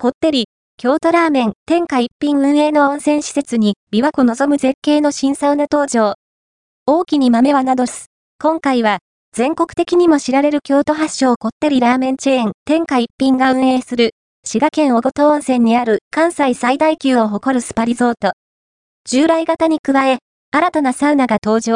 こってり、京都ラーメン、天下一品運営の温泉施設に、琵琶湖望む絶景の新サウナ登場。大きに豆はなどす。今回は、全国的にも知られる京都発祥こってりラーメンチェーン、天下一品が運営する、滋賀県小琴温泉にある関西最大級を誇るスパリゾート。従来型に加え、新たなサウナが登場。